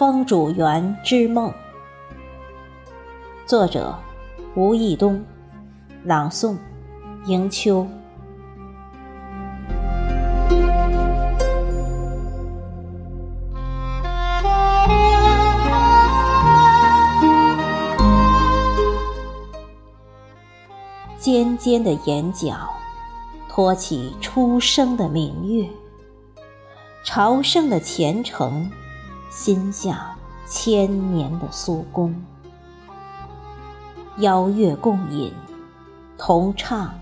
风主园之梦》，作者吴义东，朗诵迎秋。尖尖的眼角，托起初升的明月。朝圣的虔诚，心向千年的苏公。邀月共饮，同唱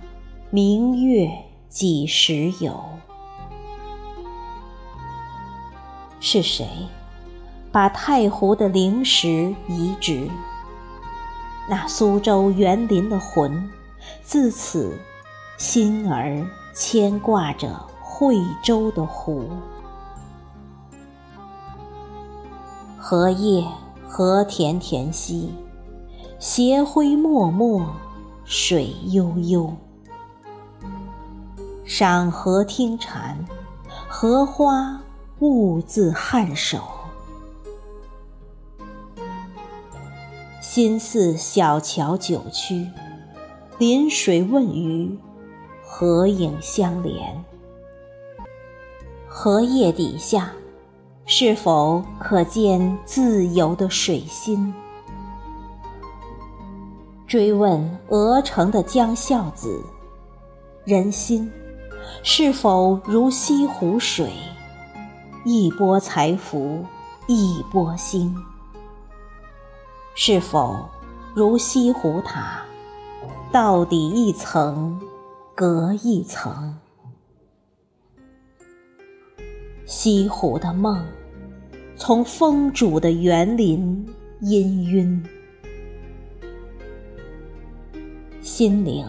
明月几时有？是谁把太湖的灵石移植？那苏州园林的魂。自此，心儿牵挂着惠州的湖。荷叶荷田田兮，斜晖脉脉，水悠悠。赏荷听蝉，荷花兀自颔首。心似小桥九曲。临水问鱼，合影相连。荷叶底下，是否可见自由的水心？追问鹅城的江孝子，人心是否如西湖水？一波才浮，一波兴。是否如西湖塔？到底一层隔一层，西湖的梦，从风主的园林氤氲。心灵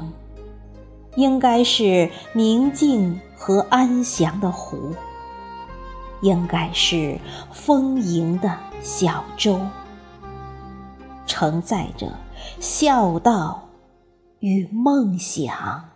应该是宁静和安详的湖，应该是丰盈的小舟，承载着孝道。与梦想。